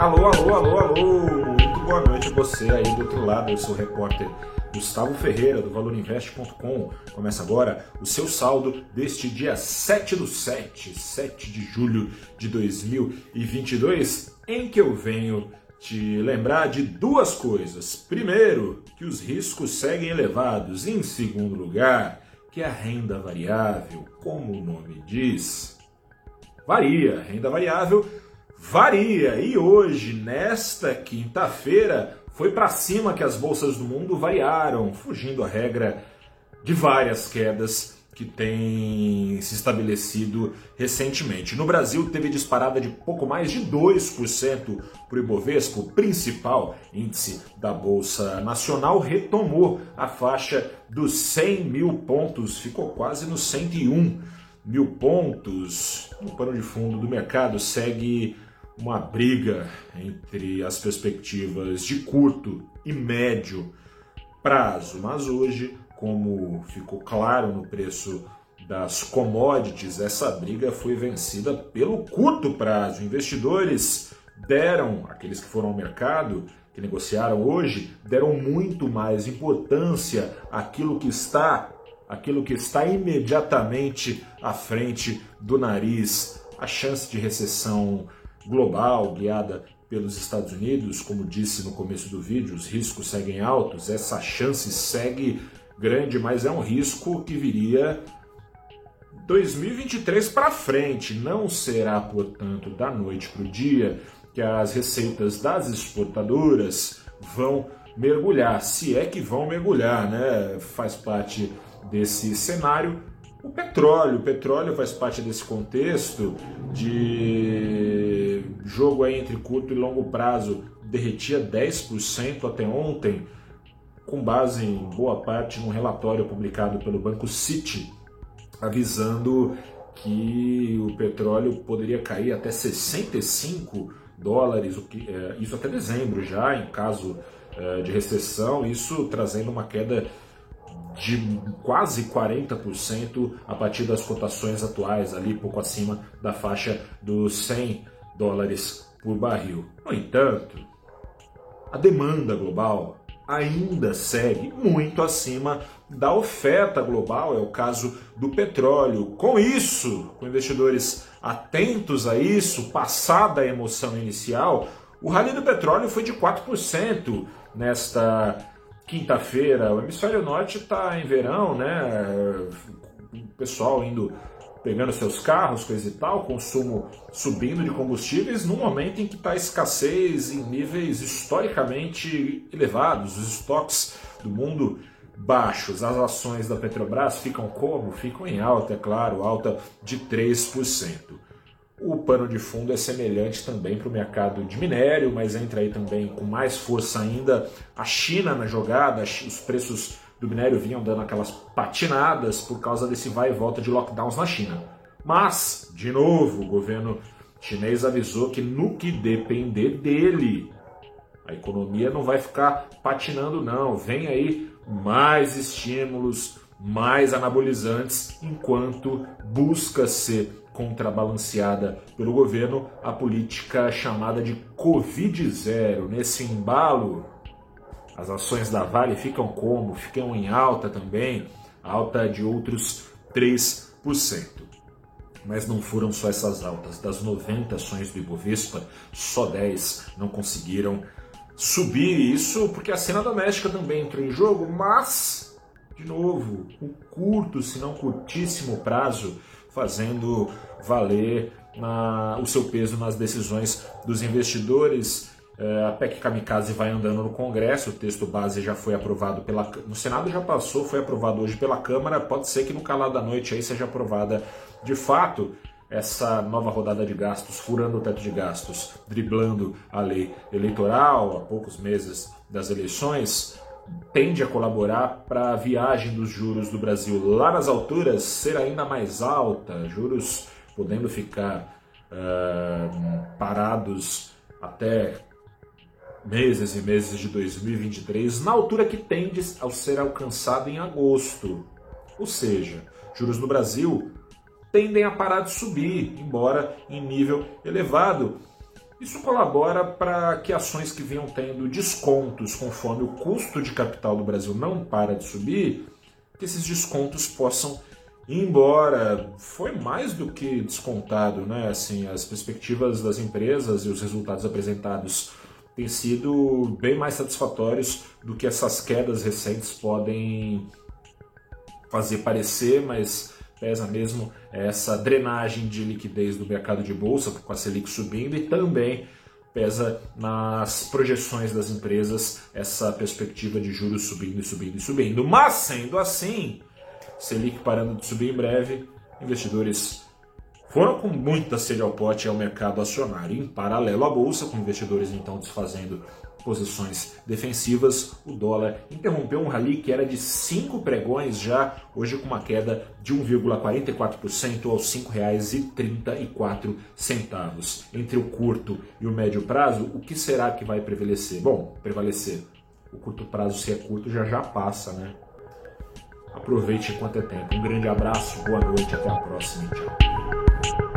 Alô, alô, alô, alô! Muito boa noite a você aí do outro lado. Eu sou o repórter Gustavo Ferreira do ValorInvest.com. Começa agora o seu saldo deste dia 7 do 7, 7 de julho de 2022, em que eu venho te lembrar de duas coisas. Primeiro, que os riscos seguem elevados. Em segundo lugar, que a renda variável, como o nome diz, varia. Renda variável varia. E hoje, nesta quinta-feira, foi para cima que as bolsas do mundo variaram, fugindo a regra de várias quedas que tem se estabelecido recentemente. No Brasil, teve disparada de pouco mais de 2% para o Ibovespa, o principal índice da Bolsa Nacional, retomou a faixa dos 100 mil pontos, ficou quase nos 101 mil pontos. O pano de fundo do mercado segue uma briga entre as perspectivas de curto e médio prazo, mas hoje como ficou claro no preço das commodities, essa briga foi vencida pelo curto prazo. Investidores deram, aqueles que foram ao mercado, que negociaram hoje, deram muito mais importância àquilo que está, aquilo que está imediatamente à frente do nariz, a chance de recessão global guiada pelos Estados Unidos, como disse no começo do vídeo, os riscos seguem altos, essa chance segue grande, mas é um risco que viria 2023 para frente. Não será, portanto, da noite para o dia que as receitas das exportadoras vão mergulhar, se é que vão mergulhar, né? Faz parte desse cenário. O petróleo, o petróleo faz parte desse contexto de jogo aí entre curto e longo prazo, derretia 10% até ontem com base em boa parte num relatório publicado pelo Banco City, avisando que o petróleo poderia cair até 65 dólares, é, isso até dezembro já, em caso é, de recessão, isso trazendo uma queda de quase 40% a partir das cotações atuais, ali pouco acima da faixa dos 100 dólares por barril. No entanto, a demanda global ainda segue muito acima da oferta global, é o caso do petróleo. Com isso, com investidores atentos a isso, passada a emoção inicial, o rally do petróleo foi de 4% nesta quinta-feira. O hemisfério norte está em verão, né? Pessoal indo pegando seus carros, coisa e tal, consumo subindo de combustíveis, num momento em que está escassez em níveis historicamente elevados, os estoques do mundo baixos. As ações da Petrobras ficam como? Ficam em alta, é claro, alta de 3%. O pano de fundo é semelhante também para o mercado de minério, mas entra aí também com mais força ainda a China na jogada, os preços do minério vinham dando aquelas patinadas por causa desse vai e volta de lockdowns na China. Mas, de novo, o governo chinês avisou que no que depender dele, a economia não vai ficar patinando, não. Vem aí mais estímulos, mais anabolizantes, enquanto busca ser contrabalanceada pelo governo a política chamada de Covid zero. Nesse embalo, as ações da Vale ficam como? Ficam em alta também, alta de outros 3%. Mas não foram só essas altas. Das 90 ações do Ibovespa, só 10 não conseguiram subir isso, porque a cena doméstica também entrou em jogo, mas, de novo, um curto, se não curtíssimo prazo, fazendo valer na, o seu peso nas decisões dos investidores a PEC Kamikaze vai andando no Congresso, o texto base já foi aprovado pela no Senado já passou, foi aprovado hoje pela Câmara, pode ser que no calar da noite aí seja aprovada de fato essa nova rodada de gastos, furando o teto de gastos, driblando a lei eleitoral a poucos meses das eleições, tende a colaborar para a viagem dos juros do Brasil. Lá nas alturas ser ainda mais alta, juros podendo ficar uh, parados até meses e meses de 2023, na altura que tende a ser alcançado em agosto. Ou seja, juros no Brasil tendem a parar de subir, embora em nível elevado. Isso colabora para que ações que vinham tendo descontos conforme o custo de capital do Brasil não para de subir, que esses descontos possam ir embora. Foi mais do que descontado, né? Assim, as perspectivas das empresas e os resultados apresentados têm sido bem mais satisfatórios do que essas quedas recentes podem fazer parecer, mas pesa mesmo essa drenagem de liquidez do mercado de bolsa, com a Selic subindo, e também pesa nas projeções das empresas essa perspectiva de juros subindo e subindo e subindo. Mas sendo assim, Selic parando de subir em breve, investidores foram com muita sede ao pote ao mercado acionário. Em paralelo à bolsa, com investidores então desfazendo posições defensivas, o dólar interrompeu um rally que era de 5 pregões já, hoje com uma queda de 1,44% aos R$ 5,34. Entre o curto e o médio prazo, o que será que vai prevalecer? Bom, prevalecer. O curto prazo, se é curto, já já passa, né? Aproveite enquanto é tempo. Um grande abraço, boa noite, até a próxima. Tchau.